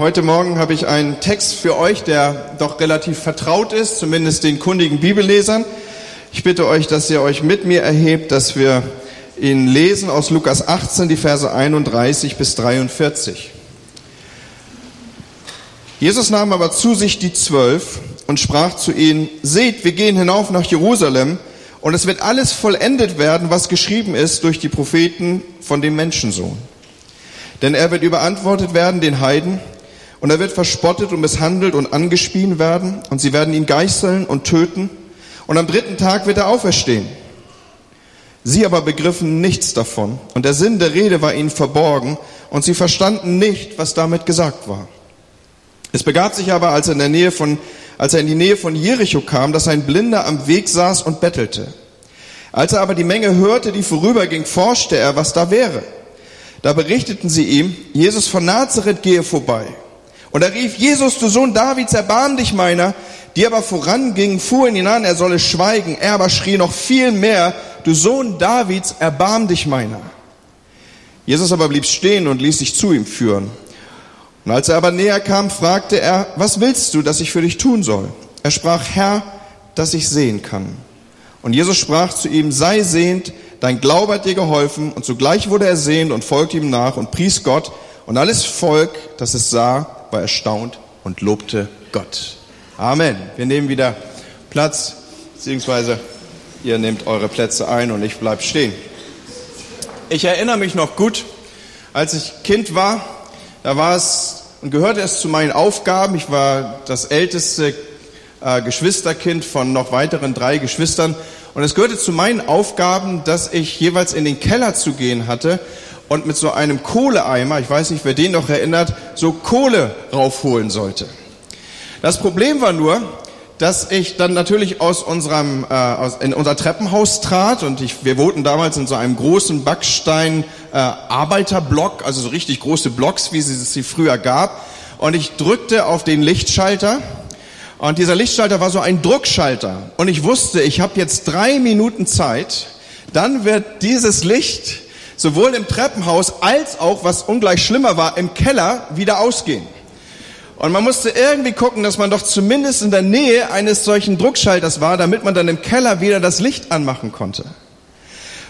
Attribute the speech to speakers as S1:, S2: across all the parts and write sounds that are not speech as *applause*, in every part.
S1: Heute Morgen habe ich einen Text für euch, der doch relativ vertraut ist, zumindest den kundigen Bibellesern. Ich bitte euch, dass ihr euch mit mir erhebt, dass wir ihn lesen aus Lukas 18, die Verse 31 bis 43. Jesus nahm aber zu sich die Zwölf und sprach zu ihnen, seht, wir gehen hinauf nach Jerusalem und es wird alles vollendet werden, was geschrieben ist durch die Propheten von dem Menschensohn. Denn er wird überantwortet werden den Heiden und er wird verspottet und misshandelt und angespien werden und sie werden ihn geißeln und töten und am dritten Tag wird er auferstehen. Sie aber begriffen nichts davon und der Sinn der Rede war ihnen verborgen und sie verstanden nicht, was damit gesagt war. Es begab sich aber, als er in der Nähe von, als er in die Nähe von Jericho kam, dass ein Blinder am Weg saß und bettelte. Als er aber die Menge hörte, die vorüberging, forschte er, was da wäre. Da berichteten sie ihm, Jesus von Nazareth gehe vorbei. Und er rief, Jesus, du Sohn Davids, erbarm dich meiner. Die aber vorangingen, fuhren ihn an, er solle schweigen. Er aber schrie noch viel mehr, du Sohn Davids, erbarm dich meiner. Jesus aber blieb stehen und ließ sich zu ihm führen. Und als er aber näher kam, fragte er, was willst du, dass ich für dich tun soll? Er sprach, Herr, dass ich sehen kann. Und Jesus sprach zu ihm, sei sehend, dein Glaube hat dir geholfen. Und sogleich wurde er sehend und folgte ihm nach und pries Gott. Und alles Volk, das es sah, war erstaunt und lobte Gott. Amen. Wir nehmen wieder Platz, beziehungsweise ihr nehmt eure Plätze ein und ich bleib stehen. Ich erinnere mich noch gut, als ich Kind war, da war es und gehörte es zu meinen Aufgaben. Ich war das älteste äh, Geschwisterkind von noch weiteren drei Geschwistern. Und es gehörte zu meinen Aufgaben, dass ich jeweils in den Keller zu gehen hatte und mit so einem Kohleeimer, ich weiß nicht, wer den noch erinnert, so Kohle raufholen sollte. Das Problem war nur, dass ich dann natürlich aus unserem äh, aus, in unser Treppenhaus trat und ich, wir wohnten damals in so einem großen Backstein äh, Arbeiterblock, also so richtig große Blocks, wie es sie früher gab, und ich drückte auf den Lichtschalter und dieser Lichtschalter war so ein Druckschalter und ich wusste, ich habe jetzt drei Minuten Zeit, dann wird dieses Licht sowohl im Treppenhaus als auch, was ungleich schlimmer war, im Keller wieder ausgehen. Und man musste irgendwie gucken, dass man doch zumindest in der Nähe eines solchen Druckschalters war, damit man dann im Keller wieder das Licht anmachen konnte.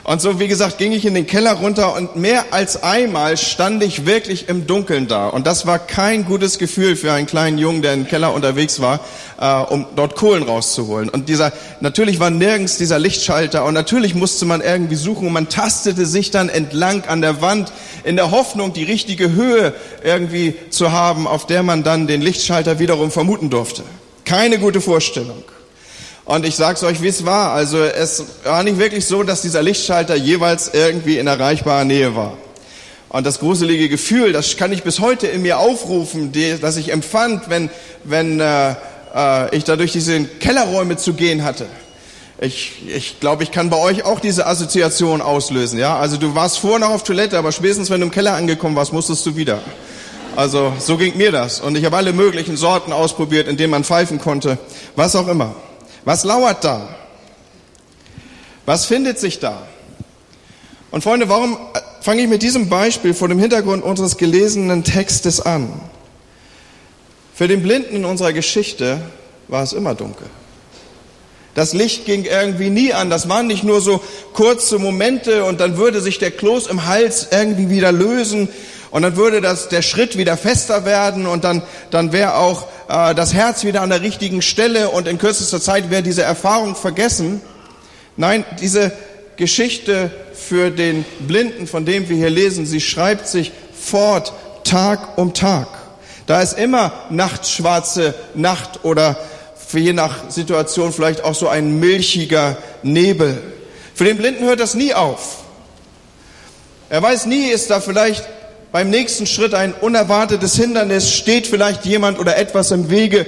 S1: Und so, wie gesagt, ging ich in den Keller runter und mehr als einmal stand ich wirklich im Dunkeln da. Und das war kein gutes Gefühl für einen kleinen Jungen, der im Keller unterwegs war, äh, um dort Kohlen rauszuholen. Und dieser, natürlich war nirgends dieser Lichtschalter und natürlich musste man irgendwie suchen und man tastete sich dann entlang an der Wand in der Hoffnung, die richtige Höhe irgendwie zu haben, auf der man dann den Lichtschalter wiederum vermuten durfte. Keine gute Vorstellung. Und ich sag's euch, wie es war. Also es war nicht wirklich so, dass dieser Lichtschalter jeweils irgendwie in erreichbarer Nähe war. Und das gruselige Gefühl, das kann ich bis heute in mir aufrufen, die, das ich empfand, wenn, wenn äh, äh, ich da durch diese Kellerräume zu gehen hatte. Ich, ich glaube, ich kann bei euch auch diese Assoziation auslösen. Ja, also du warst vorher noch auf Toilette, aber spätestens wenn du im Keller angekommen warst, musstest du wieder. Also so ging mir das. Und ich habe alle möglichen Sorten ausprobiert, in denen man pfeifen konnte, was auch immer. Was lauert da? Was findet sich da? Und Freunde, warum fange ich mit diesem Beispiel vor dem Hintergrund unseres gelesenen Textes an? Für den Blinden in unserer Geschichte war es immer dunkel. Das Licht ging irgendwie nie an. Das waren nicht nur so kurze Momente und dann würde sich der Kloß im Hals irgendwie wieder lösen und dann würde das, der Schritt wieder fester werden und dann, dann wäre auch äh, das Herz wieder an der richtigen Stelle und in kürzester Zeit wäre diese Erfahrung vergessen. Nein, diese Geschichte für den Blinden, von dem wir hier lesen, sie schreibt sich fort, Tag um Tag. Da ist immer nachtschwarze Nacht oder für je nach Situation vielleicht auch so ein milchiger Nebel. Für den Blinden hört das nie auf. Er weiß nie, ist da vielleicht beim nächsten Schritt ein unerwartetes Hindernis, steht vielleicht jemand oder etwas im Wege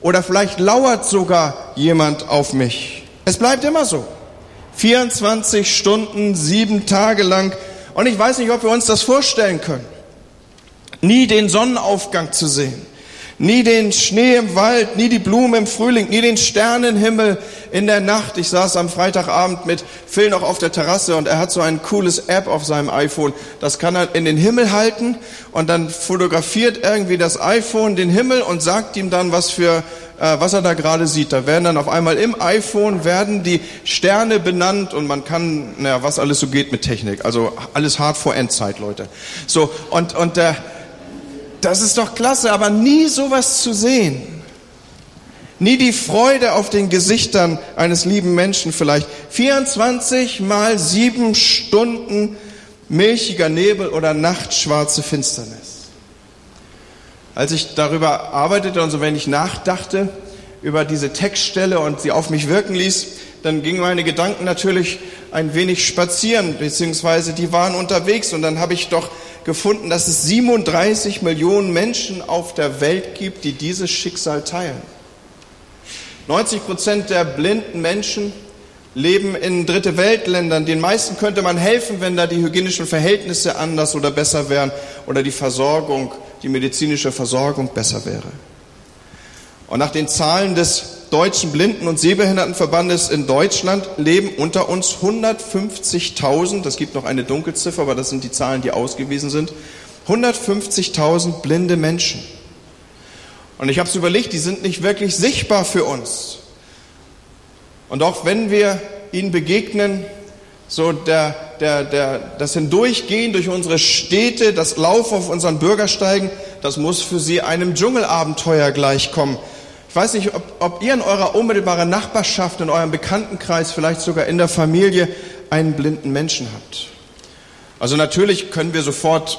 S1: oder vielleicht lauert sogar jemand auf mich. Es bleibt immer so. 24 Stunden, sieben Tage lang. Und ich weiß nicht, ob wir uns das vorstellen können. Nie den Sonnenaufgang zu sehen. Nie den Schnee im Wald, nie die Blumen im Frühling, nie den Sternenhimmel in der Nacht. Ich saß am Freitagabend mit Phil noch auf der Terrasse und er hat so ein cooles App auf seinem iPhone. Das kann er in den Himmel halten und dann fotografiert irgendwie das iPhone den Himmel und sagt ihm dann, was für äh, was er da gerade sieht. Da werden dann auf einmal im iPhone werden die Sterne benannt und man kann, naja, was alles so geht mit Technik. Also alles hart vor Endzeit, Leute. So und und äh, das ist doch klasse, aber nie sowas zu sehen. Nie die Freude auf den Gesichtern eines lieben Menschen vielleicht. 24 mal sieben Stunden milchiger Nebel oder nachtschwarze Finsternis. Als ich darüber arbeitete und so wenn ich nachdachte über diese Textstelle und sie auf mich wirken ließ, dann gingen meine Gedanken natürlich ein wenig spazieren, beziehungsweise die waren unterwegs und dann habe ich doch gefunden, dass es 37 Millionen Menschen auf der Welt gibt, die dieses Schicksal teilen. 90 Prozent der blinden Menschen leben in dritte Weltländern. Den meisten könnte man helfen, wenn da die hygienischen Verhältnisse anders oder besser wären oder die Versorgung, die medizinische Versorgung besser wäre. Und nach den Zahlen des Deutschen Blinden- und Sehbehindertenverbandes in Deutschland leben unter uns 150.000, das gibt noch eine Dunkelziffer, aber das sind die Zahlen, die ausgewiesen sind, 150.000 blinde Menschen. Und ich habe es überlegt, die sind nicht wirklich sichtbar für uns. Und auch wenn wir ihnen begegnen, so der, der, der, das Hindurchgehen durch unsere Städte, das Laufen auf unseren Bürgersteigen, das muss für sie einem Dschungelabenteuer gleichkommen. Ich weiß nicht, ob, ob ihr in eurer unmittelbaren Nachbarschaft, in eurem Bekanntenkreis, vielleicht sogar in der Familie einen blinden Menschen habt. Also natürlich können wir sofort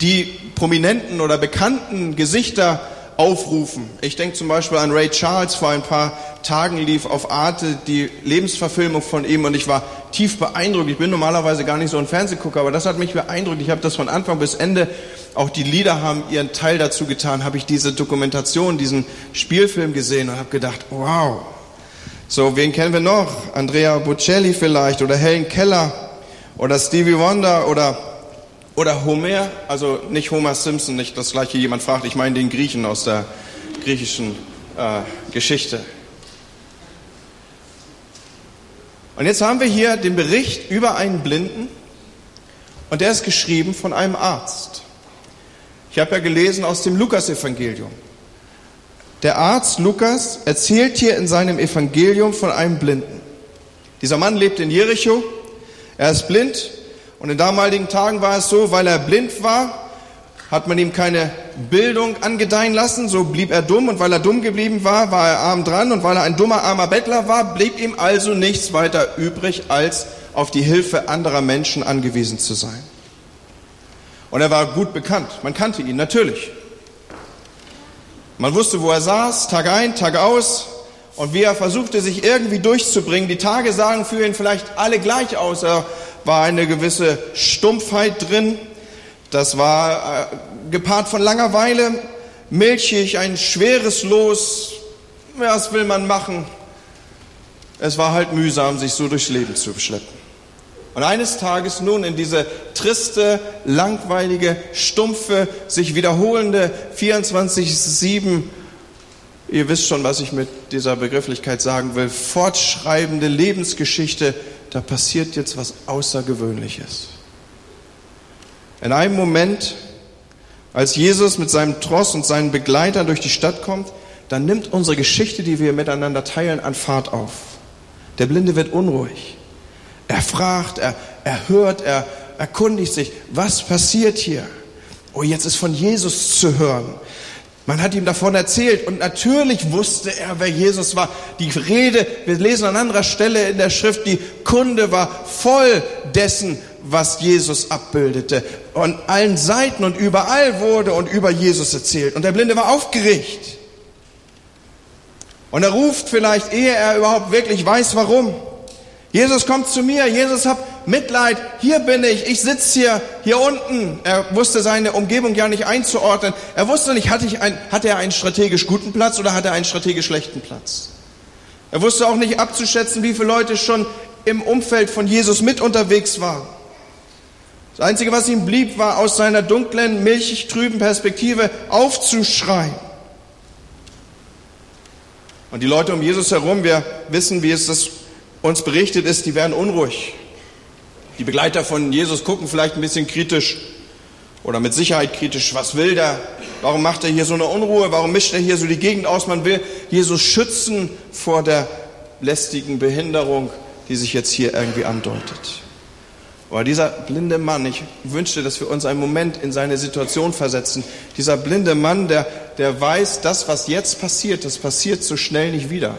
S1: die prominenten oder bekannten Gesichter aufrufen. Ich denke zum Beispiel an Ray Charles. Vor ein paar Tagen lief auf Arte die Lebensverfilmung von ihm und ich war tief beeindruckt. Ich bin normalerweise gar nicht so ein Fernsehgucker, aber das hat mich beeindruckt. Ich habe das von Anfang bis Ende auch die Lieder haben ihren Teil dazu getan, habe ich diese Dokumentation, diesen Spielfilm gesehen und habe gedacht, wow. So, wen kennen wir noch? Andrea Bocelli vielleicht oder Helen Keller oder Stevie Wonder oder oder Homer, also nicht Homer Simpson, nicht das gleiche jemand fragt, ich meine den Griechen aus der griechischen äh, Geschichte. Und jetzt haben wir hier den Bericht über einen Blinden und der ist geschrieben von einem Arzt. Ich habe ja gelesen aus dem Lukasevangelium. Der Arzt Lukas erzählt hier in seinem Evangelium von einem Blinden. Dieser Mann lebt in Jericho, er ist blind und in damaligen Tagen war es so, weil er blind war, hat man ihm keine Bildung angedeihen lassen, so blieb er dumm und weil er dumm geblieben war, war er arm dran und weil er ein dummer, armer Bettler war, blieb ihm also nichts weiter übrig, als auf die Hilfe anderer Menschen angewiesen zu sein. Und er war gut bekannt. Man kannte ihn natürlich. Man wusste, wo er saß, Tag ein, Tag aus. Und wie er versuchte, sich irgendwie durchzubringen. Die Tage sahen für ihn vielleicht alle gleich aus. Er war eine gewisse Stumpfheit drin. Das war äh, gepaart von Langeweile, milchig, ein schweres Los. Was will man machen? Es war halt mühsam, sich so durchs Leben zu schleppen. Und eines Tages nun in diese triste, langweilige, stumpfe, sich wiederholende 24-7, ihr wisst schon, was ich mit dieser Begrifflichkeit sagen will, fortschreibende Lebensgeschichte, da passiert jetzt was Außergewöhnliches. In einem Moment, als Jesus mit seinem Tross und seinen Begleitern durch die Stadt kommt, dann nimmt unsere Geschichte, die wir miteinander teilen, an Fahrt auf. Der Blinde wird unruhig. Er fragt, er, er hört, er erkundigt sich, was passiert hier? Oh, jetzt ist von Jesus zu hören. Man hat ihm davon erzählt und natürlich wusste er, wer Jesus war. Die Rede, wir lesen an anderer Stelle in der Schrift, die Kunde war voll dessen, was Jesus abbildete. Und allen Seiten und überall wurde und über Jesus erzählt. Und der Blinde war aufgeregt. Und er ruft vielleicht, ehe er überhaupt wirklich weiß, warum. Jesus kommt zu mir, Jesus hab Mitleid, hier bin ich, ich sitze hier, hier unten. Er wusste seine Umgebung ja nicht einzuordnen. Er wusste nicht, hatte, ich ein, hatte er einen strategisch guten Platz oder hatte er einen strategisch schlechten Platz. Er wusste auch nicht abzuschätzen, wie viele Leute schon im Umfeld von Jesus mit unterwegs waren. Das Einzige, was ihm blieb, war aus seiner dunklen, milchig trüben Perspektive aufzuschreien. Und die Leute um Jesus herum, wir wissen, wie es das uns berichtet ist, die werden unruhig. Die Begleiter von Jesus gucken vielleicht ein bisschen kritisch oder mit Sicherheit kritisch. Was will der? Warum macht er hier so eine Unruhe? Warum mischt er hier so die Gegend aus? Man will Jesus schützen vor der lästigen Behinderung, die sich jetzt hier irgendwie andeutet. Aber dieser blinde Mann, ich wünschte, dass wir uns einen Moment in seine Situation versetzen. Dieser blinde Mann, der, der weiß, das, was jetzt passiert, das passiert so schnell nicht wieder.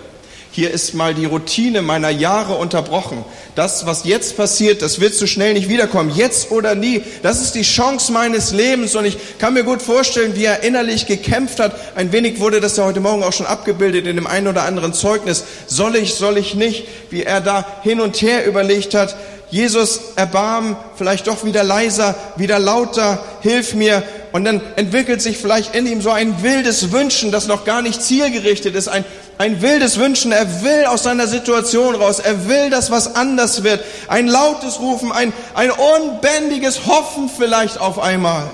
S1: Hier ist mal die Routine meiner Jahre unterbrochen. Das, was jetzt passiert, das wird so schnell nicht wiederkommen. Jetzt oder nie. Das ist die Chance meines Lebens. Und ich kann mir gut vorstellen, wie er innerlich gekämpft hat. Ein wenig wurde das ja heute Morgen auch schon abgebildet in dem einen oder anderen Zeugnis. Soll ich, soll ich nicht? Wie er da hin und her überlegt hat. Jesus, erbarm, vielleicht doch wieder leiser, wieder lauter, hilf mir. Und dann entwickelt sich vielleicht in ihm so ein wildes Wünschen, das noch gar nicht zielgerichtet ist, ein, ein wildes Wünschen. Er will aus seiner Situation raus, er will, dass was anders wird. Ein lautes Rufen, ein, ein unbändiges Hoffen vielleicht auf einmal.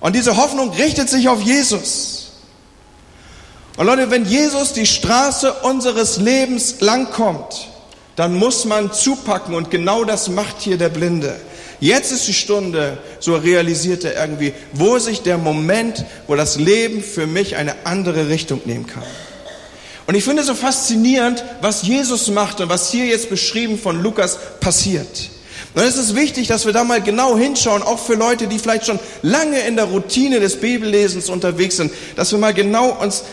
S1: Und diese Hoffnung richtet sich auf Jesus. Und Leute, wenn Jesus die Straße unseres Lebens langkommt, dann muss man zupacken und genau das macht hier der Blinde. Jetzt ist die Stunde, so realisiert er irgendwie, wo sich der Moment, wo das Leben für mich eine andere Richtung nehmen kann. Und ich finde so faszinierend, was Jesus macht und was hier jetzt beschrieben von Lukas passiert. Und es ist wichtig, dass wir da mal genau hinschauen, auch für Leute, die vielleicht schon lange in der Routine des Bibellesens unterwegs sind, dass wir mal genau uns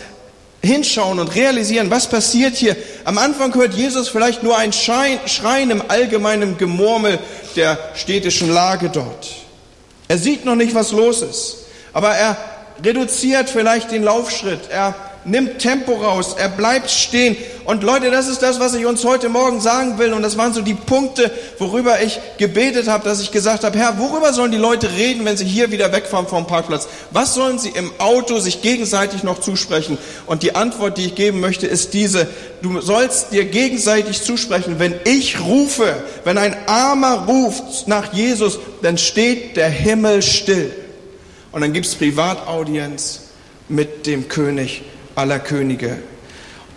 S1: hinschauen und realisieren, was passiert hier. Am Anfang hört Jesus vielleicht nur ein Schreien im allgemeinen Gemurmel der städtischen Lage dort. Er sieht noch nicht, was los ist, aber er reduziert vielleicht den Laufschritt. Er nimmt Tempo raus, er bleibt stehen. Und Leute, das ist das, was ich uns heute Morgen sagen will. Und das waren so die Punkte, worüber ich gebetet habe, dass ich gesagt habe, Herr, worüber sollen die Leute reden, wenn sie hier wieder wegfahren vom Parkplatz? Was sollen sie im Auto sich gegenseitig noch zusprechen? Und die Antwort, die ich geben möchte, ist diese. Du sollst dir gegenseitig zusprechen. Wenn ich rufe, wenn ein Armer ruft nach Jesus, dann steht der Himmel still. Und dann gibt's Privataudienz mit dem König aller Könige.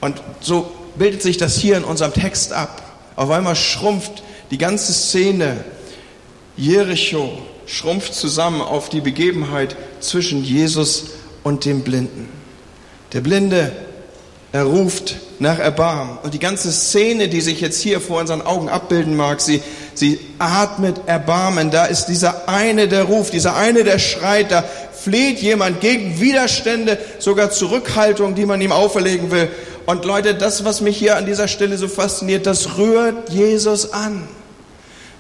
S1: Und so bildet sich das hier in unserem Text ab. Auf einmal schrumpft die ganze Szene Jericho schrumpft zusammen auf die Begebenheit zwischen Jesus und dem Blinden. Der Blinde, er ruft nach Erbarmen. Und die ganze Szene, die sich jetzt hier vor unseren Augen abbilden mag, sie, sie atmet Erbarmen. Da ist dieser eine, der ruft, dieser eine, der schreit, da fleht jemand gegen Widerstände, sogar Zurückhaltung, die man ihm auferlegen will. Und Leute, das, was mich hier an dieser Stelle so fasziniert, das rührt Jesus an.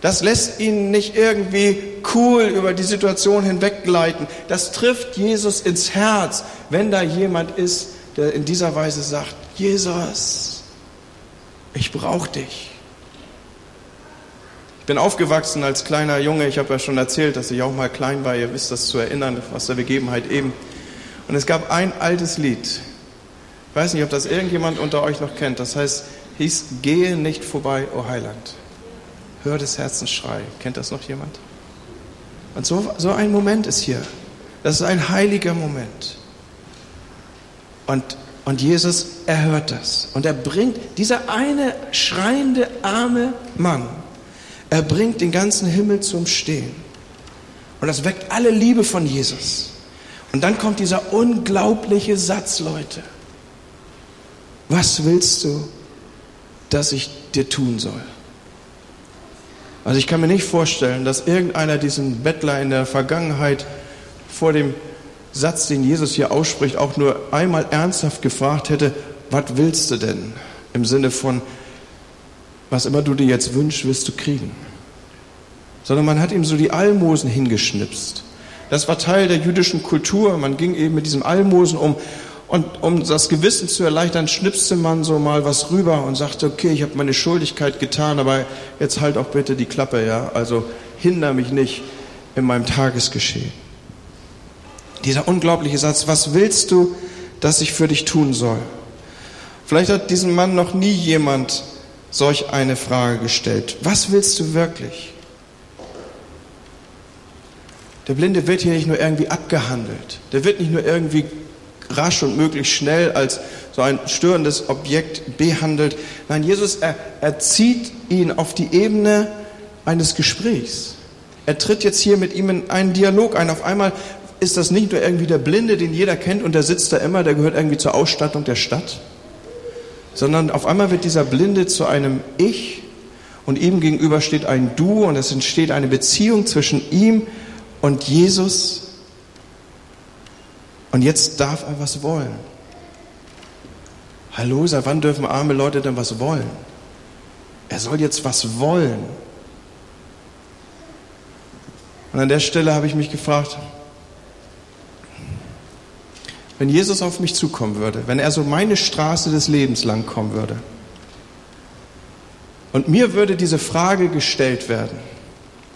S1: Das lässt ihn nicht irgendwie cool über die Situation hinweggleiten. Das trifft Jesus ins Herz, wenn da jemand ist, der in dieser Weise sagt, Jesus, ich brauche dich. Bin aufgewachsen als kleiner Junge. Ich habe ja schon erzählt, dass ich auch mal klein war. Ihr wisst das zu erinnern aus der Begebenheit eben. Und es gab ein altes Lied. Ich weiß nicht, ob das irgendjemand unter euch noch kennt. Das heißt, hieß Gehe nicht vorbei, o Heiland. Hör des Herzens Schrei. Kennt das noch jemand? Und so, so ein Moment ist hier. Das ist ein heiliger Moment. Und, und Jesus, er hört das. Und er bringt, dieser eine schreiende, arme Mann, er bringt den ganzen Himmel zum Stehen. Und das weckt alle Liebe von Jesus. Und dann kommt dieser unglaubliche Satz, Leute. Was willst du, dass ich dir tun soll? Also ich kann mir nicht vorstellen, dass irgendeiner diesen Bettler in der Vergangenheit vor dem Satz, den Jesus hier ausspricht, auch nur einmal ernsthaft gefragt hätte, was willst du denn? Im Sinne von, was immer du dir jetzt wünschst, wirst du kriegen. Sondern man hat ihm so die Almosen hingeschnipst. Das war Teil der jüdischen Kultur. Man ging eben mit diesem Almosen um. Und um das Gewissen zu erleichtern, schnipste man so mal was rüber und sagte, okay, ich habe meine Schuldigkeit getan, aber jetzt halt auch bitte die Klappe, ja. Also hinder mich nicht in meinem Tagesgeschehen. Dieser unglaubliche Satz, was willst du, dass ich für dich tun soll? Vielleicht hat diesem Mann noch nie jemand solch eine Frage gestellt. Was willst du wirklich? Der Blinde wird hier nicht nur irgendwie abgehandelt. Der wird nicht nur irgendwie rasch und möglichst schnell als so ein störendes Objekt behandelt. Nein, Jesus, er, er zieht ihn auf die Ebene eines Gesprächs. Er tritt jetzt hier mit ihm in einen Dialog ein. Auf einmal ist das nicht nur irgendwie der Blinde, den jeder kennt und der sitzt da immer, der gehört irgendwie zur Ausstattung der Stadt, sondern auf einmal wird dieser Blinde zu einem Ich und ihm gegenüber steht ein Du und es entsteht eine Beziehung zwischen ihm und Jesus. Und jetzt darf er was wollen. Hallo, seit wann dürfen arme Leute denn was wollen? Er soll jetzt was wollen. Und an der Stelle habe ich mich gefragt, wenn Jesus auf mich zukommen würde, wenn er so meine Straße des Lebens lang kommen würde und mir würde diese Frage gestellt werden,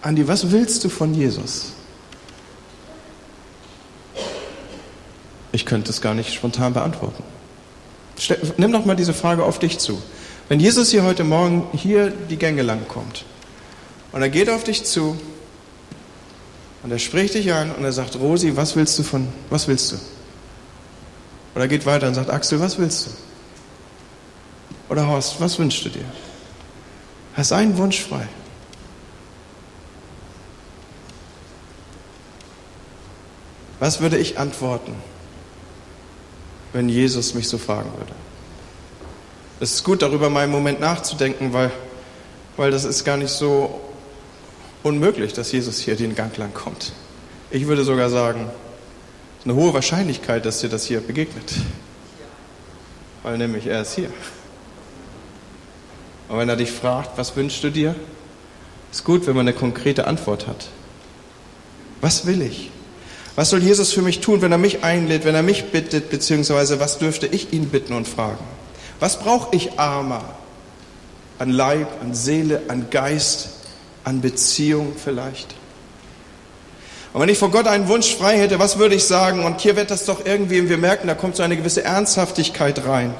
S1: Andi, was willst du von Jesus? Ich könnte es gar nicht spontan beantworten. Nimm doch mal diese Frage auf dich zu. Wenn Jesus hier heute Morgen hier die Gänge lang kommt und er geht auf dich zu und er spricht dich an und er sagt, Rosi, was willst du von, was willst du? Oder er geht weiter und sagt, Axel, was willst du? Oder Horst, was wünschst du dir? Hast einen Wunsch frei. Was würde ich antworten, wenn Jesus mich so fragen würde? Es ist gut, darüber mal einen Moment nachzudenken, weil, weil das ist gar nicht so unmöglich, dass Jesus hier den Gang lang kommt. Ich würde sogar sagen, eine hohe Wahrscheinlichkeit, dass dir das hier begegnet. Weil nämlich er ist hier. Und wenn er dich fragt, was wünschst du dir, ist gut, wenn man eine konkrete Antwort hat. Was will ich? Was soll Jesus für mich tun, wenn er mich einlädt, wenn er mich bittet, beziehungsweise was dürfte ich ihn bitten und fragen? Was brauche ich armer? An Leib, an Seele, an Geist, an Beziehung vielleicht? Und wenn ich vor Gott einen Wunsch frei hätte, was würde ich sagen? Und hier wird das doch irgendwie, wir merken, da kommt so eine gewisse Ernsthaftigkeit rein.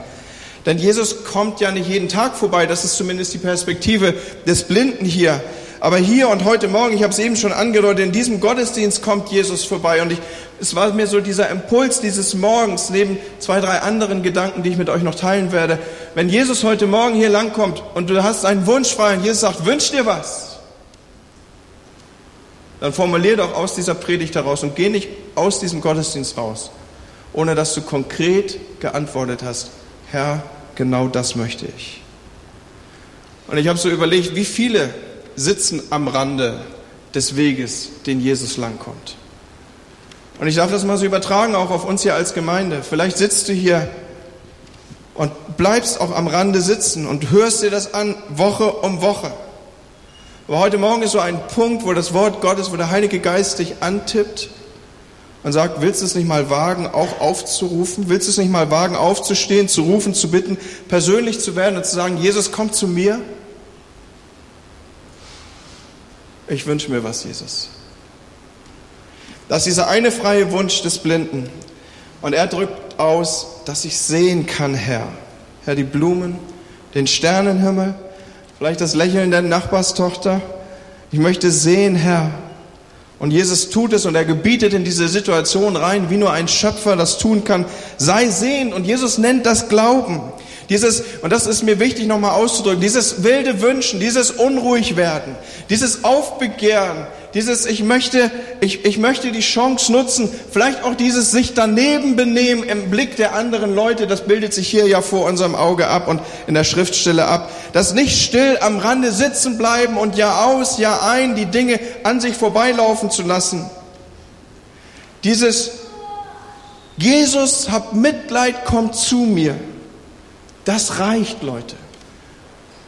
S1: Denn Jesus kommt ja nicht jeden Tag vorbei, das ist zumindest die Perspektive des Blinden hier. Aber hier und heute Morgen, ich habe es eben schon angedeutet, in diesem Gottesdienst kommt Jesus vorbei. Und ich, es war mir so dieser Impuls dieses Morgens, neben zwei, drei anderen Gedanken, die ich mit euch noch teilen werde. Wenn Jesus heute Morgen hier langkommt und du hast einen Wunsch frei und Jesus sagt, wünsch dir was, dann formulier doch aus dieser Predigt heraus und geh nicht aus diesem Gottesdienst raus, ohne dass du konkret geantwortet hast, Herr, genau das möchte ich. Und ich habe so überlegt, wie viele sitzen am Rande des Weges, den Jesus langkommt. Und ich darf das mal so übertragen, auch auf uns hier als Gemeinde. Vielleicht sitzt du hier und bleibst auch am Rande sitzen und hörst dir das an, Woche um Woche. Aber heute Morgen ist so ein Punkt, wo das Wort Gottes, wo der Heilige Geist dich antippt und sagt, willst du es nicht mal wagen, auch aufzurufen? Willst du es nicht mal wagen, aufzustehen, zu rufen, zu bitten, persönlich zu werden und zu sagen, Jesus, komm zu mir? Ich wünsche mir was, Jesus. Das ist dieser eine freie Wunsch des Blinden. Und er drückt aus, dass ich sehen kann, Herr. Herr, die Blumen, den Sternenhimmel, vielleicht das Lächeln der Nachbarstochter. Ich möchte sehen, Herr, und Jesus tut es und er gebietet in diese Situation rein, wie nur ein Schöpfer das tun kann. Sei sehend und Jesus nennt das Glauben. Dieses, und das ist mir wichtig nochmal auszudrücken, dieses wilde Wünschen, dieses unruhig werden, dieses Aufbegehren, dieses ich möchte, ich, ich möchte die Chance nutzen, vielleicht auch dieses sich daneben benehmen im Blick der anderen Leute, das bildet sich hier ja vor unserem Auge ab und in der Schriftstelle ab. Das nicht still am Rande sitzen bleiben und Jahr aus, Jahr ein die Dinge an sich vorbeilaufen zu lassen. Dieses Jesus, hab Mitleid, kommt zu mir. Das reicht, Leute.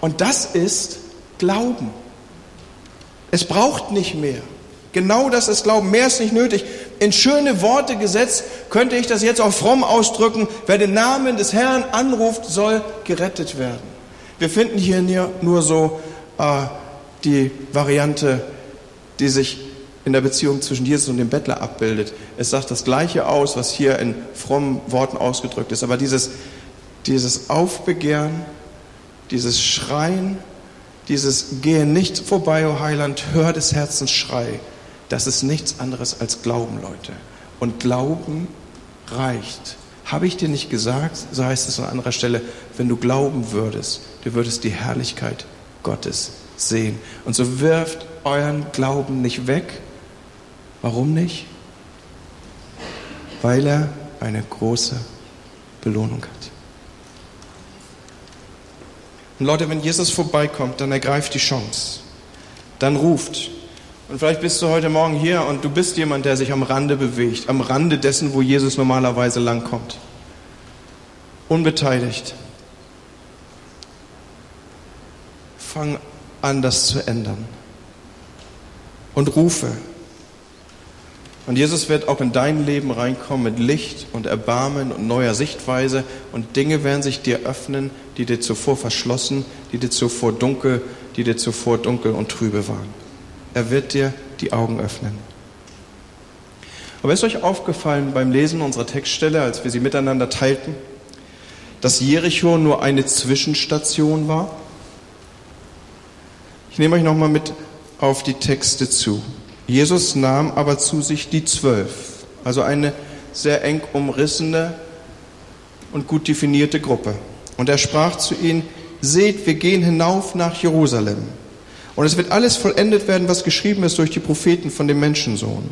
S1: Und das ist Glauben. Es braucht nicht mehr. Genau das ist Glauben. Mehr ist nicht nötig. In schöne Worte gesetzt könnte ich das jetzt auch fromm ausdrücken. Wer den Namen des Herrn anruft, soll gerettet werden. Wir finden hier nur so äh, die Variante, die sich in der Beziehung zwischen Jesus und dem Bettler abbildet. Es sagt das Gleiche aus, was hier in frommen Worten ausgedrückt ist. Aber dieses dieses Aufbegehren, dieses Schreien, dieses Gehe nicht vorbei, o oh Heiland, hör des Herzens Schrei, das ist nichts anderes als Glauben, Leute. Und Glauben reicht. Habe ich dir nicht gesagt, so heißt es an anderer Stelle, wenn du glauben würdest, du würdest die Herrlichkeit Gottes sehen. Und so wirft euren Glauben nicht weg. Warum nicht? Weil er eine große Belohnung hat. Und Leute, wenn Jesus vorbeikommt, dann ergreift die Chance. Dann ruft. Und vielleicht bist du heute Morgen hier und du bist jemand, der sich am Rande bewegt, am Rande dessen, wo Jesus normalerweise langkommt. Unbeteiligt. Fang an, das zu ändern. Und rufe. Und Jesus wird auch in dein Leben reinkommen mit Licht und Erbarmen und neuer Sichtweise und Dinge werden sich dir öffnen, die dir zuvor verschlossen, die dir zuvor dunkel, die dir zuvor dunkel und trübe waren. Er wird dir die Augen öffnen. Aber ist euch aufgefallen beim Lesen unserer Textstelle, als wir sie miteinander teilten, dass Jericho nur eine Zwischenstation war? Ich nehme euch nochmal mit auf die Texte zu. Jesus nahm aber zu sich die Zwölf, also eine sehr eng umrissene und gut definierte Gruppe. Und er sprach zu ihnen, seht, wir gehen hinauf nach Jerusalem. Und es wird alles vollendet werden, was geschrieben ist durch die Propheten von dem Menschensohn.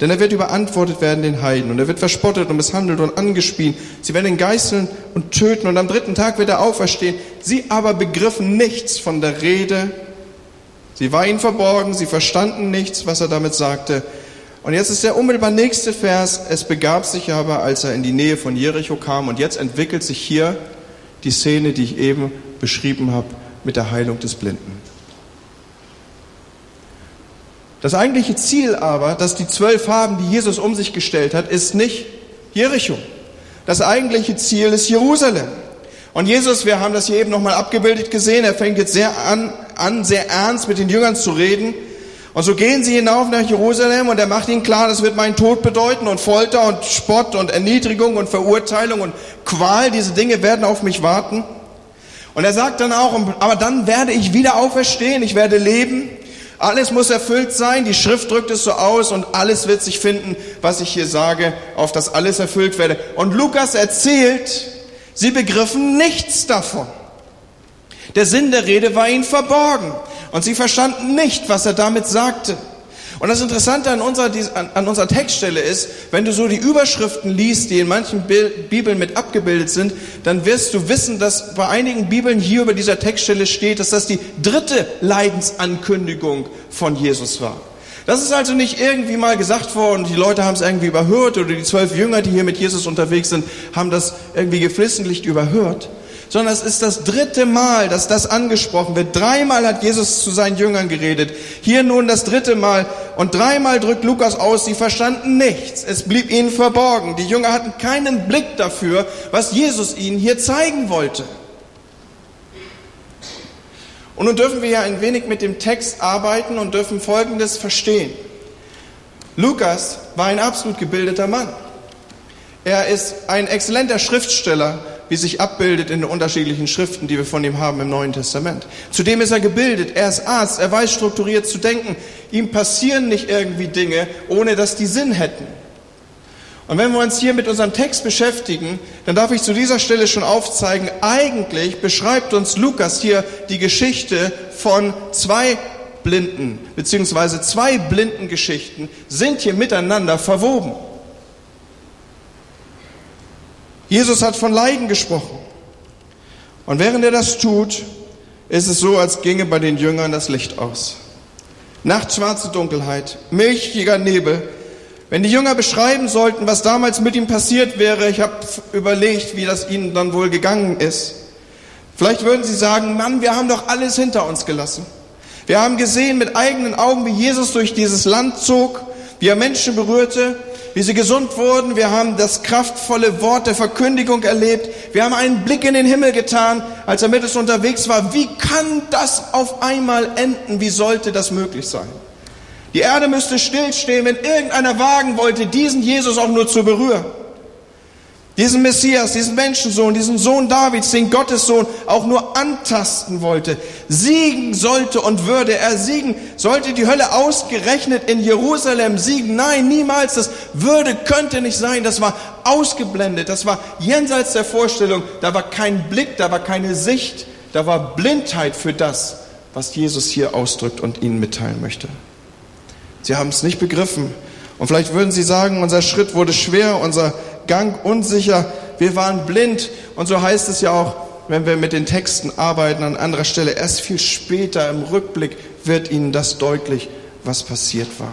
S1: Denn er wird überantwortet werden den Heiden und er wird verspottet und misshandelt und angespien. Sie werden ihn geißeln und töten und am dritten Tag wird er auferstehen. Sie aber begriffen nichts von der Rede Sie war ihnen verborgen, sie verstanden nichts, was er damit sagte. Und jetzt ist der unmittelbar nächste Vers. Es begab sich aber, als er in die Nähe von Jericho kam. Und jetzt entwickelt sich hier die Szene, die ich eben beschrieben habe, mit der Heilung des Blinden. Das eigentliche Ziel aber, das die zwölf haben, die Jesus um sich gestellt hat, ist nicht Jericho. Das eigentliche Ziel ist Jerusalem. Und Jesus, wir haben das hier eben nochmal abgebildet gesehen, er fängt jetzt sehr an, an, sehr ernst mit den Jüngern zu reden. Und so gehen sie hinauf nach Jerusalem und er macht ihnen klar, das wird meinen Tod bedeuten und Folter und Spott und Erniedrigung und Verurteilung und Qual, diese Dinge werden auf mich warten. Und er sagt dann auch, aber dann werde ich wieder auferstehen, ich werde leben. Alles muss erfüllt sein, die Schrift drückt es so aus und alles wird sich finden, was ich hier sage, auf das alles erfüllt werde. Und Lukas erzählt, Sie begriffen nichts davon. Der Sinn der Rede war ihnen verborgen und sie verstanden nicht, was er damit sagte. Und das Interessante an unserer, an unserer Textstelle ist, wenn du so die Überschriften liest, die in manchen Bibeln mit abgebildet sind, dann wirst du wissen, dass bei einigen Bibeln hier über dieser Textstelle steht, dass das die dritte Leidensankündigung von Jesus war. Das ist also nicht irgendwie mal gesagt worden, die Leute haben es irgendwie überhört oder die zwölf Jünger, die hier mit Jesus unterwegs sind, haben das irgendwie geflissentlich überhört, sondern es ist das dritte Mal, dass das angesprochen wird. Dreimal hat Jesus zu seinen Jüngern geredet, hier nun das dritte Mal und dreimal drückt Lukas aus, sie verstanden nichts, es blieb ihnen verborgen. Die Jünger hatten keinen Blick dafür, was Jesus ihnen hier zeigen wollte. Und nun dürfen wir ja ein wenig mit dem Text arbeiten und dürfen Folgendes verstehen. Lukas war ein absolut gebildeter Mann. Er ist ein exzellenter Schriftsteller, wie sich abbildet in den unterschiedlichen Schriften, die wir von ihm haben im Neuen Testament. Zudem ist er gebildet, er ist Arzt, er weiß strukturiert zu denken. Ihm passieren nicht irgendwie Dinge, ohne dass die Sinn hätten. Und wenn wir uns hier mit unserem Text beschäftigen, dann darf ich zu dieser Stelle schon aufzeigen, eigentlich beschreibt uns Lukas hier die Geschichte von zwei Blinden, beziehungsweise zwei blinden Geschichten sind hier miteinander verwoben. Jesus hat von Leiden gesprochen. Und während er das tut, ist es so, als ginge bei den Jüngern das Licht aus. Nachtschwarze Dunkelheit, milchiger Nebel, wenn die Jünger beschreiben sollten, was damals mit ihm passiert wäre, ich habe überlegt, wie das ihnen dann wohl gegangen ist. Vielleicht würden sie sagen, Mann, wir haben doch alles hinter uns gelassen. Wir haben gesehen mit eigenen Augen, wie Jesus durch dieses Land zog, wie er Menschen berührte, wie sie gesund wurden. Wir haben das kraftvolle Wort der Verkündigung erlebt. Wir haben einen Blick in den Himmel getan, als er mit uns unterwegs war. Wie kann das auf einmal enden? Wie sollte das möglich sein? Die Erde müsste stillstehen, wenn irgendeiner wagen wollte, diesen Jesus auch nur zu berühren. Diesen Messias, diesen Menschensohn, diesen Sohn Davids, den Gottessohn auch nur antasten wollte, siegen sollte und würde er siegen, sollte die Hölle ausgerechnet in Jerusalem siegen? Nein, niemals. Das würde, könnte nicht sein. Das war ausgeblendet. Das war jenseits der Vorstellung. Da war kein Blick, da war keine Sicht, da war Blindheit für das, was Jesus hier ausdrückt und ihnen mitteilen möchte. Sie haben es nicht begriffen. Und vielleicht würden Sie sagen, unser Schritt wurde schwer, unser Gang unsicher, wir waren blind. Und so heißt es ja auch, wenn wir mit den Texten arbeiten an anderer Stelle, erst viel später im Rückblick wird Ihnen das deutlich, was passiert war.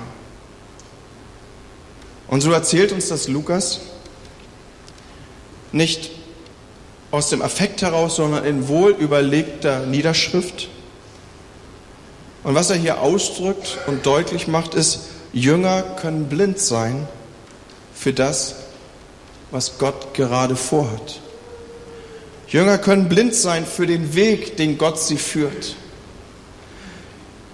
S1: Und so erzählt uns das Lukas nicht aus dem Affekt heraus, sondern in wohl überlegter Niederschrift. Und was er hier ausdrückt und deutlich macht, ist, Jünger können blind sein für das, was Gott gerade vorhat. Jünger können blind sein für den Weg, den Gott sie führt.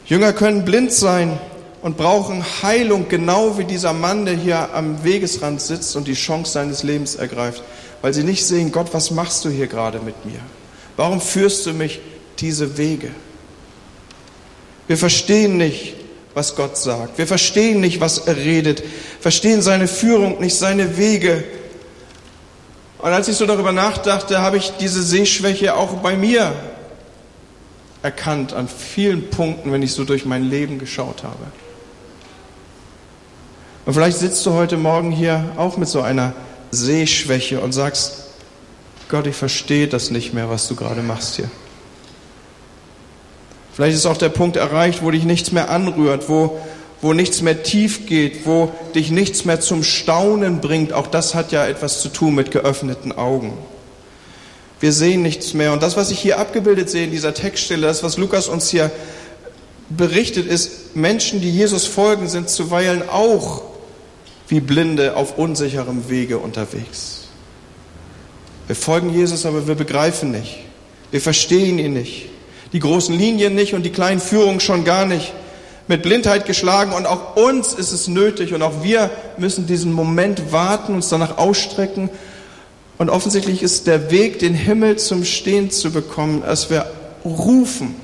S1: Jünger können blind sein und brauchen Heilung, genau wie dieser Mann, der hier am Wegesrand sitzt und die Chance seines Lebens ergreift, weil sie nicht sehen, Gott, was machst du hier gerade mit mir? Warum führst du mich diese Wege? Wir verstehen nicht, was Gott sagt. Wir verstehen nicht, was er redet, verstehen seine Führung nicht, seine Wege. Und als ich so darüber nachdachte, habe ich diese Sehschwäche auch bei mir erkannt an vielen Punkten, wenn ich so durch mein Leben geschaut habe. Und vielleicht sitzt du heute Morgen hier auch mit so einer Sehschwäche und sagst, Gott, ich verstehe das nicht mehr, was du gerade machst hier. Vielleicht ist auch der Punkt erreicht, wo dich nichts mehr anrührt, wo, wo nichts mehr tief geht, wo dich nichts mehr zum Staunen bringt. Auch das hat ja etwas zu tun mit geöffneten Augen. Wir sehen nichts mehr. Und das, was ich hier abgebildet sehe in dieser Textstelle, das, was Lukas uns hier berichtet, ist, Menschen, die Jesus folgen, sind zuweilen auch wie Blinde auf unsicherem Wege unterwegs. Wir folgen Jesus, aber wir begreifen nicht. Wir verstehen ihn nicht die großen Linien nicht und die kleinen Führungen schon gar nicht. Mit Blindheit geschlagen und auch uns ist es nötig und auch wir müssen diesen Moment warten, uns danach ausstrecken. Und offensichtlich ist der Weg, den Himmel zum Stehen zu bekommen, dass wir rufen,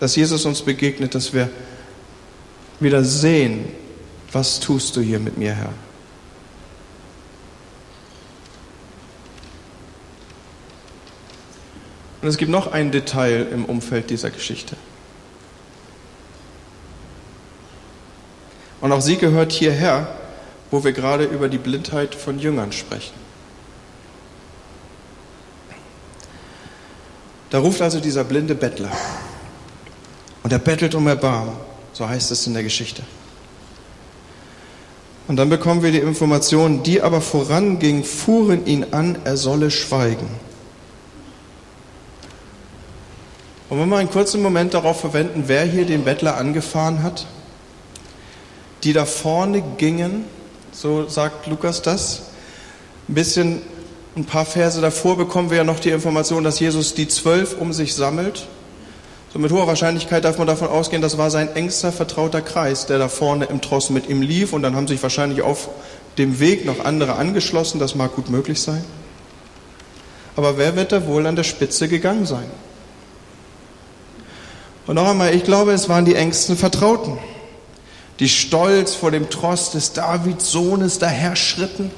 S1: dass Jesus uns begegnet, dass wir wieder sehen, was tust du hier mit mir, Herr? Und es gibt noch ein Detail im Umfeld dieser Geschichte. Und auch sie gehört hierher, wo wir gerade über die Blindheit von Jüngern sprechen. Da ruft also dieser blinde Bettler. Und er bettelt um Erbarmen, so heißt es in der Geschichte. Und dann bekommen wir die Information, die aber voranging, fuhren ihn an, er solle schweigen. Und wir mal einen kurzen Moment darauf verwenden, wer hier den Bettler angefahren hat? Die da vorne gingen, so sagt Lukas das. Ein bisschen, ein paar Verse davor bekommen wir ja noch die Information, dass Jesus die zwölf um sich sammelt. So mit hoher Wahrscheinlichkeit darf man davon ausgehen, das war sein engster vertrauter Kreis, der da vorne im Tross mit ihm lief. Und dann haben sich wahrscheinlich auf dem Weg noch andere angeschlossen. Das mag gut möglich sein. Aber wer wird da wohl an der Spitze gegangen sein? Und noch einmal, ich glaube, es waren die engsten Vertrauten, die stolz vor dem Trost des Davids Sohnes daherschritten.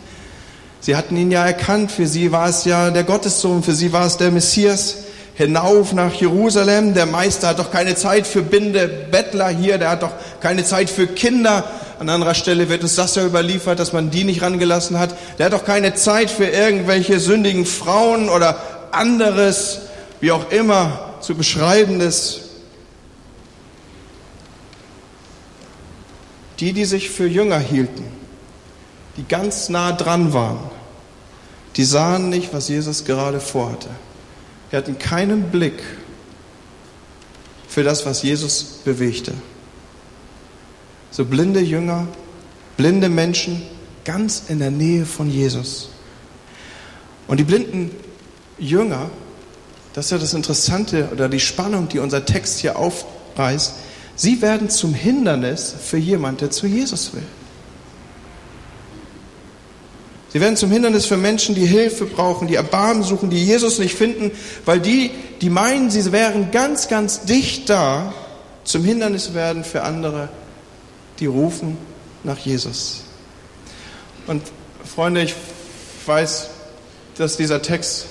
S1: Sie hatten ihn ja erkannt, für sie war es ja der Gottessohn, für sie war es der Messias. Hinauf nach Jerusalem, der Meister hat doch keine Zeit für Binde, Bettler hier, der hat doch keine Zeit für Kinder. An anderer Stelle wird uns das ja überliefert, dass man die nicht rangelassen hat. Der hat doch keine Zeit für irgendwelche sündigen Frauen oder anderes, wie auch immer zu beschreibendes. Die, die sich für Jünger hielten, die ganz nah dran waren, die sahen nicht, was Jesus gerade vorhatte. Die hatten keinen Blick für das, was Jesus bewegte. So blinde Jünger, blinde Menschen ganz in der Nähe von Jesus. Und die blinden Jünger, das ist ja das Interessante oder die Spannung, die unser Text hier aufreißt, Sie werden zum Hindernis für jemand, der zu Jesus will. Sie werden zum Hindernis für Menschen, die Hilfe brauchen, die Erbarmen suchen, die Jesus nicht finden, weil die, die meinen, sie wären ganz, ganz dicht da, zum Hindernis werden für andere, die rufen nach Jesus. Und Freunde, ich weiß, dass dieser Text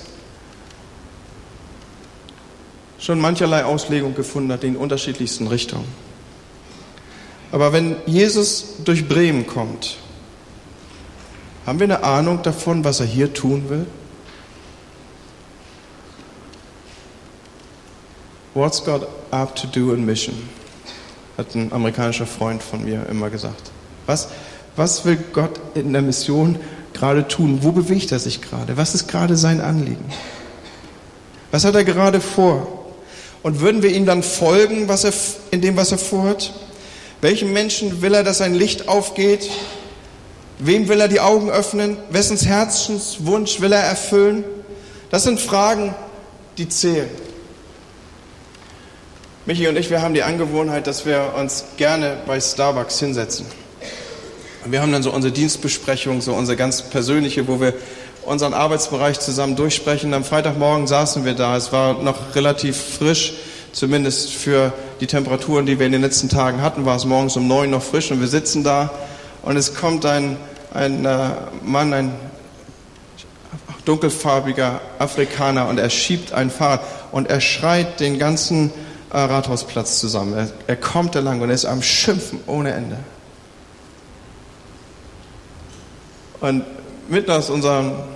S1: schon mancherlei Auslegung gefunden hat in unterschiedlichsten Richtungen. Aber wenn Jesus durch Bremen kommt, haben wir eine Ahnung davon, was er hier tun will? What's God up to do in mission? Hat ein amerikanischer Freund von mir immer gesagt. Was, was will Gott in der Mission gerade tun? Wo bewegt er sich gerade? Was ist gerade sein Anliegen? Was hat er gerade vor? Und würden wir ihm dann folgen, was er, in dem, was er vorhat? Welchem Menschen will er, dass sein Licht aufgeht? Wem will er die Augen öffnen? Wessens Herzenswunsch will er erfüllen? Das sind Fragen, die zählen. Michi und ich, wir haben die Angewohnheit, dass wir uns gerne bei Starbucks hinsetzen. Wir haben dann so unsere Dienstbesprechung, so unsere ganz persönliche, wo wir unseren Arbeitsbereich zusammen durchsprechen. Am Freitagmorgen saßen wir da. Es war noch relativ frisch, zumindest für die Temperaturen, die wir in den letzten Tagen hatten, war es morgens um neun noch frisch und wir sitzen da und es kommt ein, ein äh, Mann, ein dunkelfarbiger Afrikaner und er schiebt ein Fahrrad und er schreit den ganzen äh, Rathausplatz zusammen. Er, er kommt da lang und er ist am Schimpfen ohne Ende. Und mitten aus unserer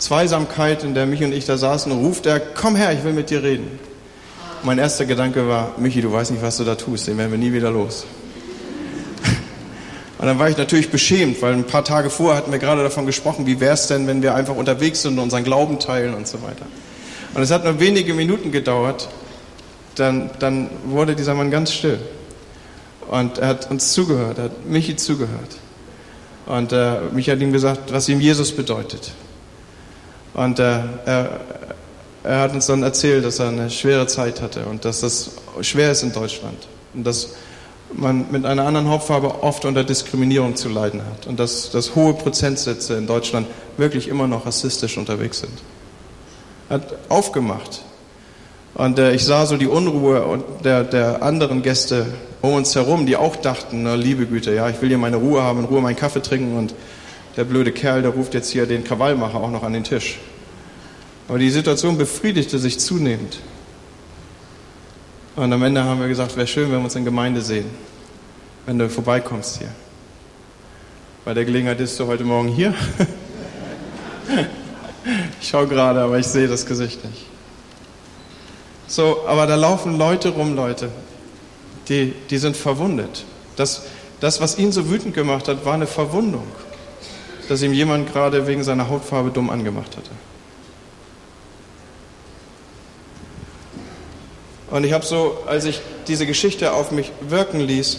S1: Zweisamkeit, in der mich und ich da saßen, ruft er, komm her, ich will mit dir reden. Mein erster Gedanke war, Michi, du weißt nicht, was du da tust, den werden wir nie wieder los. *laughs* Und dann war ich natürlich beschämt, weil ein paar Tage vorher hatten wir gerade davon gesprochen, wie wäre es denn, wenn wir einfach unterwegs sind und unseren Glauben teilen und so weiter. Und es hat nur wenige Minuten gedauert, dann, dann wurde dieser Mann ganz still. Und er hat uns zugehört, er hat Michi zugehört. Und äh, Michi hat ihm gesagt, was ihm Jesus bedeutet. Und äh, er, er hat uns dann erzählt, dass er eine schwere Zeit hatte und dass das schwer ist in Deutschland. Und dass man mit einer anderen Hauptfarbe oft unter Diskriminierung zu leiden hat. Und dass, dass hohe Prozentsätze in Deutschland wirklich immer noch rassistisch unterwegs sind. Er hat aufgemacht. Und äh, ich sah so die Unruhe der, der anderen Gäste um uns herum, die auch dachten, na, liebe Güte, ja, ich will hier meine Ruhe haben, in Ruhe meinen Kaffee trinken und der blöde Kerl, der ruft jetzt hier den Krawallmacher auch noch an den Tisch. Aber die Situation befriedigte sich zunehmend. Und am Ende haben wir gesagt, wäre schön, wenn wir uns in Gemeinde sehen, wenn du vorbeikommst hier. Bei der Gelegenheit bist du heute Morgen hier. *laughs* ich schaue gerade, aber ich sehe das Gesicht nicht. So, aber da laufen Leute rum, Leute, die, die sind verwundet. Das, das, was ihn so wütend gemacht hat, war eine Verwundung, dass ihm jemand gerade wegen seiner Hautfarbe dumm angemacht hatte. Und ich habe so, als ich diese Geschichte auf mich wirken ließ,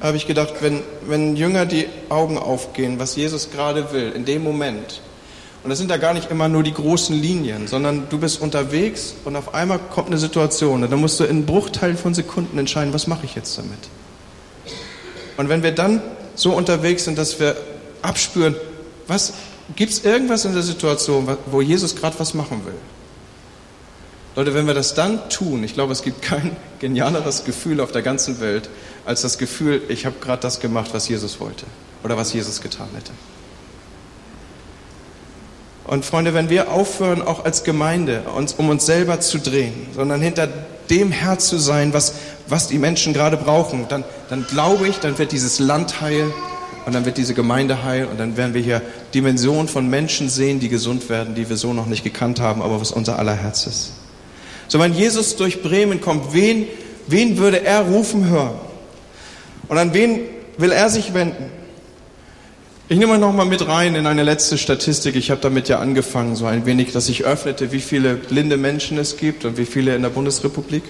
S1: habe ich gedacht, wenn, wenn Jünger die Augen aufgehen, was Jesus gerade will, in dem Moment, und das sind da gar nicht immer nur die großen Linien, sondern du bist unterwegs und auf einmal kommt eine Situation und dann musst du in Bruchteilen von Sekunden entscheiden, was mache ich jetzt damit. Und wenn wir dann so unterwegs sind, dass wir abspüren, was gibt es irgendwas in der Situation, wo Jesus gerade was machen will? Leute, wenn wir das dann tun, ich glaube, es gibt kein genialeres Gefühl auf der ganzen Welt, als das Gefühl, ich habe gerade das gemacht, was Jesus wollte oder was Jesus getan hätte. Und Freunde, wenn wir aufhören, auch als Gemeinde, uns, um uns selber zu drehen, sondern hinter dem Herr zu sein, was, was die Menschen gerade brauchen, dann, dann glaube ich, dann wird dieses Land heil und dann wird diese Gemeinde heil und dann werden wir hier Dimensionen von Menschen sehen, die gesund werden, die wir so noch nicht gekannt haben, aber was unser aller Herz ist. So, wenn Jesus durch Bremen kommt, wen, wen würde er rufen hören? Und an wen will er sich wenden? Ich nehme euch nochmal mit rein in eine letzte Statistik. Ich habe damit ja angefangen, so ein wenig, dass ich öffnete, wie viele blinde Menschen es gibt und wie viele in der Bundesrepublik.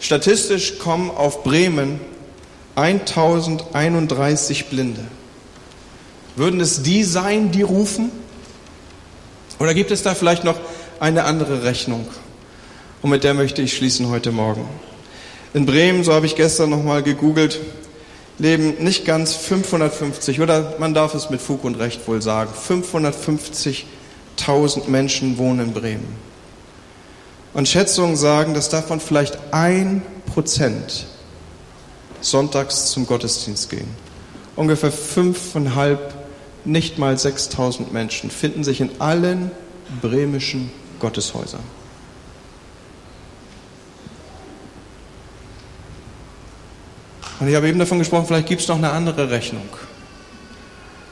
S1: Statistisch kommen auf Bremen 1031 Blinde. Würden es die sein, die rufen? Oder gibt es da vielleicht noch eine andere Rechnung? Und mit der möchte ich schließen heute Morgen. In Bremen, so habe ich gestern nochmal gegoogelt, leben nicht ganz 550 oder man darf es mit Fug und Recht wohl sagen, 550.000 Menschen wohnen in Bremen. Und Schätzungen sagen, dass davon vielleicht ein Prozent sonntags zum Gottesdienst gehen. Ungefähr fünfeinhalb, nicht mal 6000 Menschen finden sich in allen bremischen Gotteshäusern. Und ich habe eben davon gesprochen, vielleicht gibt es noch eine andere Rechnung.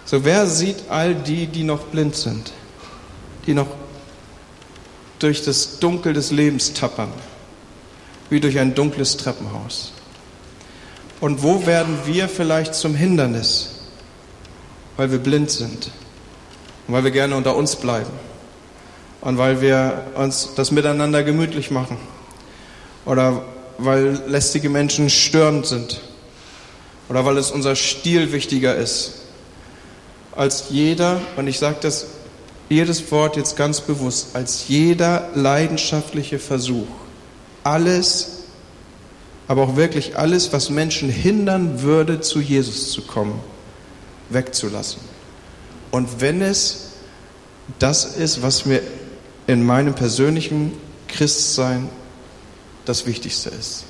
S1: So, wer sieht all die, die noch blind sind, die noch durch das Dunkel des Lebens tappern, wie durch ein dunkles Treppenhaus? Und wo werden wir vielleicht zum Hindernis, weil wir blind sind? Und weil wir gerne unter uns bleiben? Und weil wir uns das miteinander gemütlich machen? Oder weil lästige Menschen störend sind oder weil es unser Stil wichtiger ist als jeder, und ich sage das jedes Wort jetzt ganz bewusst, als jeder leidenschaftliche Versuch, alles, aber auch wirklich alles, was Menschen hindern würde, zu Jesus zu kommen, wegzulassen. Und wenn es das ist, was mir in meinem persönlichen Christsein das Wichtigste ist.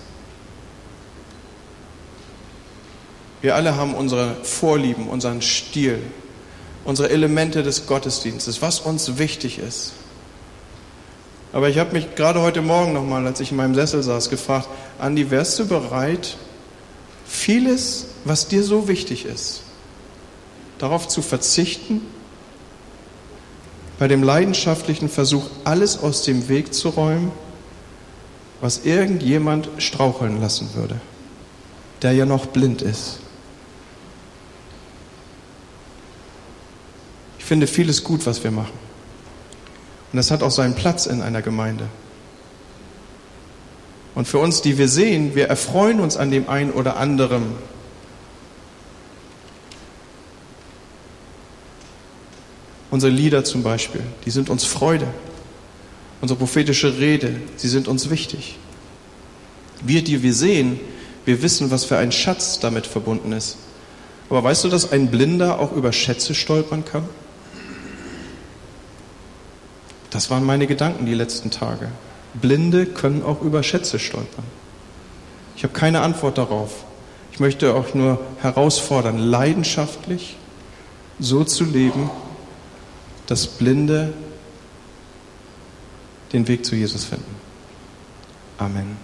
S1: Wir alle haben unsere Vorlieben, unseren Stil, unsere Elemente des Gottesdienstes, was uns wichtig ist. Aber ich habe mich gerade heute Morgen nochmal, als ich in meinem Sessel saß, gefragt, Andi, wärst du bereit, vieles, was dir so wichtig ist, darauf zu verzichten, bei dem leidenschaftlichen Versuch, alles aus dem Weg zu räumen, was irgendjemand straucheln lassen würde, der ja noch blind ist. Finde vieles gut, was wir machen. Und das hat auch seinen Platz in einer Gemeinde. Und für uns, die wir sehen, wir erfreuen uns an dem einen oder anderen. Unsere Lieder zum Beispiel, die sind uns Freude. Unsere prophetische Rede, sie sind uns wichtig. Wir, die wir sehen, wir wissen, was für ein Schatz damit verbunden ist. Aber weißt du, dass ein Blinder auch über Schätze stolpern kann? Das waren meine Gedanken die letzten Tage. Blinde können auch über Schätze stolpern. Ich habe keine Antwort darauf. Ich möchte auch nur herausfordern, leidenschaftlich so zu leben, dass Blinde den Weg zu Jesus finden. Amen.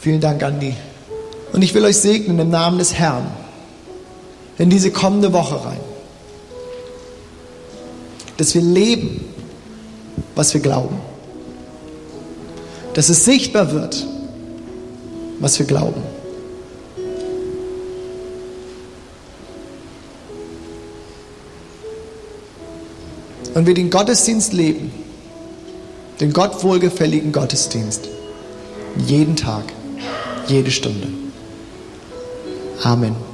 S2: Vielen Dank, Andi. Und ich will euch segnen im Namen des Herrn in diese kommende Woche rein dass wir leben, was wir glauben. Dass es sichtbar wird, was wir glauben. Und wir den Gottesdienst leben, den Gott wohlgefälligen Gottesdienst, jeden Tag, jede Stunde. Amen.